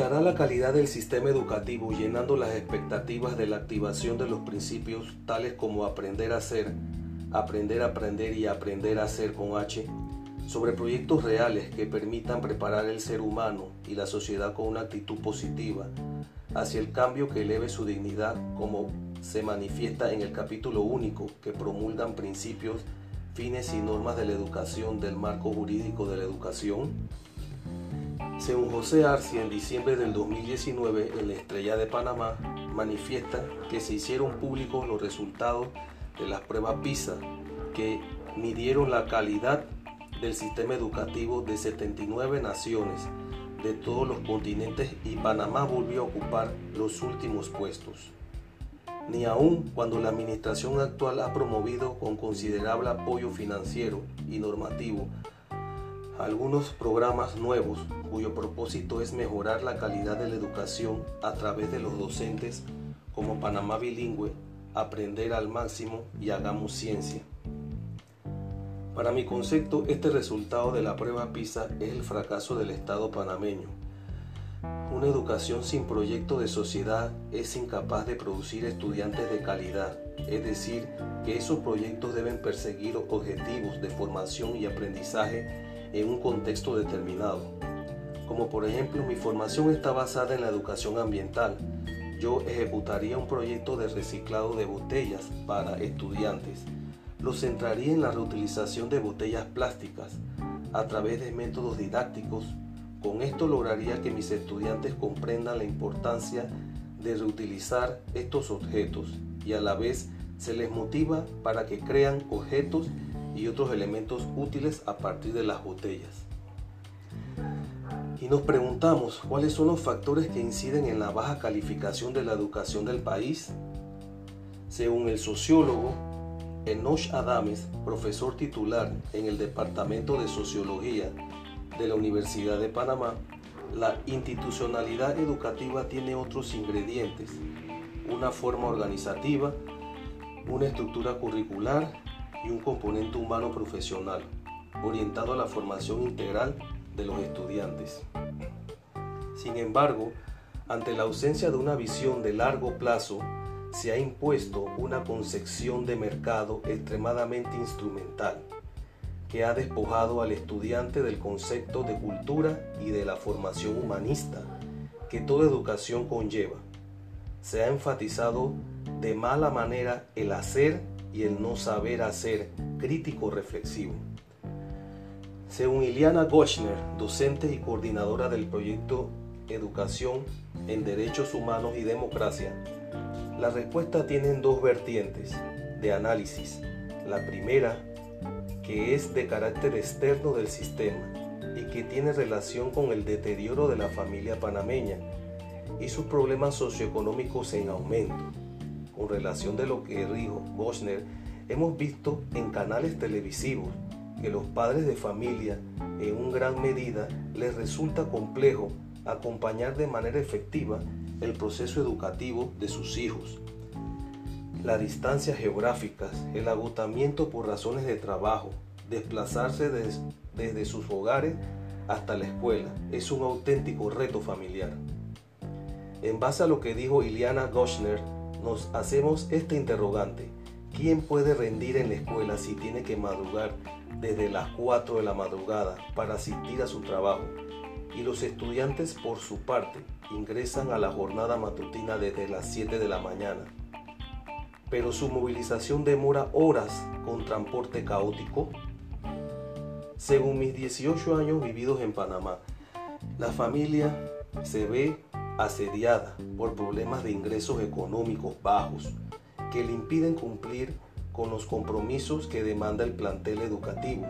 Aumentará la calidad del sistema educativo llenando las expectativas de la activación de los principios tales como aprender a ser, aprender a aprender y aprender a ser con H, sobre proyectos reales que permitan preparar el ser humano y la sociedad con una actitud positiva hacia el cambio que eleve su dignidad como se manifiesta en el capítulo único que promulgan principios, fines y normas de la educación del marco jurídico de la educación? Según José Arci, en diciembre del 2019, en la Estrella de Panamá, manifiesta que se hicieron públicos los resultados de las pruebas PISA, que midieron la calidad del sistema educativo de 79 naciones de todos los continentes y Panamá volvió a ocupar los últimos puestos. Ni aun cuando la administración actual ha promovido con considerable apoyo financiero y normativo algunos programas nuevos cuyo propósito es mejorar la calidad de la educación a través de los docentes como Panamá Bilingüe, Aprender al Máximo y Hagamos Ciencia. Para mi concepto, este resultado de la prueba PISA es el fracaso del Estado panameño. Una educación sin proyecto de sociedad es incapaz de producir estudiantes de calidad, es decir, que esos proyectos deben perseguir objetivos de formación y aprendizaje en un contexto determinado. Como por ejemplo mi formación está basada en la educación ambiental. Yo ejecutaría un proyecto de reciclado de botellas para estudiantes. Lo centraría en la reutilización de botellas plásticas a través de métodos didácticos. Con esto lograría que mis estudiantes comprendan la importancia de reutilizar estos objetos y a la vez se les motiva para que crean objetos y otros elementos útiles a partir de las botellas. Y nos preguntamos cuáles son los factores que inciden en la baja calificación de la educación del país. Según el sociólogo Enoch Adames, profesor titular en el Departamento de Sociología de la Universidad de Panamá, la institucionalidad educativa tiene otros ingredientes, una forma organizativa, una estructura curricular y un componente humano profesional, orientado a la formación integral de los estudiantes. Sin embargo, ante la ausencia de una visión de largo plazo, se ha impuesto una concepción de mercado extremadamente instrumental, que ha despojado al estudiante del concepto de cultura y de la formación humanista que toda educación conlleva. Se ha enfatizado de mala manera el hacer y el no saber hacer crítico reflexivo. Según Iliana Gochner, docente y coordinadora del proyecto Educación en Derechos Humanos y Democracia, la respuesta tiene dos vertientes de análisis. La primera, que es de carácter externo del sistema y que tiene relación con el deterioro de la familia panameña y sus problemas socioeconómicos en aumento relación de lo que dijo Boschner, hemos visto en canales televisivos que los padres de familia en gran medida les resulta complejo acompañar de manera efectiva el proceso educativo de sus hijos. Las distancias geográficas, el agotamiento por razones de trabajo, desplazarse desde sus hogares hasta la escuela, es un auténtico reto familiar. En base a lo que dijo Iliana Goschner, nos hacemos este interrogante. ¿Quién puede rendir en la escuela si tiene que madrugar desde las 4 de la madrugada para asistir a su trabajo? Y los estudiantes, por su parte, ingresan a la jornada matutina desde las 7 de la mañana. Pero su movilización demora horas con transporte caótico. Según mis 18 años vividos en Panamá, la familia se ve asediada por problemas de ingresos económicos bajos que le impiden cumplir con los compromisos que demanda el plantel educativo.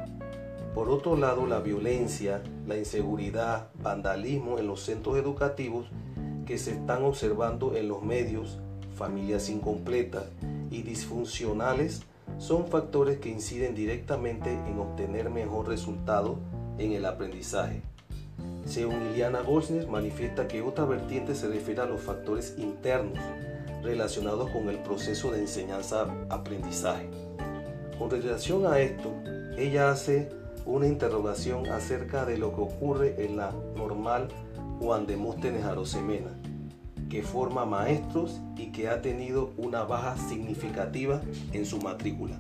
Por otro lado, la violencia, la inseguridad, vandalismo en los centros educativos que se están observando en los medios, familias incompletas y disfuncionales, son factores que inciden directamente en obtener mejor resultado en el aprendizaje. Según Iliana Golsner, manifiesta que otra vertiente se refiere a los factores internos relacionados con el proceso de enseñanza-aprendizaje. Con relación a esto, ella hace una interrogación acerca de lo que ocurre en la normal Juan Demóstenes Arosemena, que forma maestros y que ha tenido una baja significativa en su matrícula.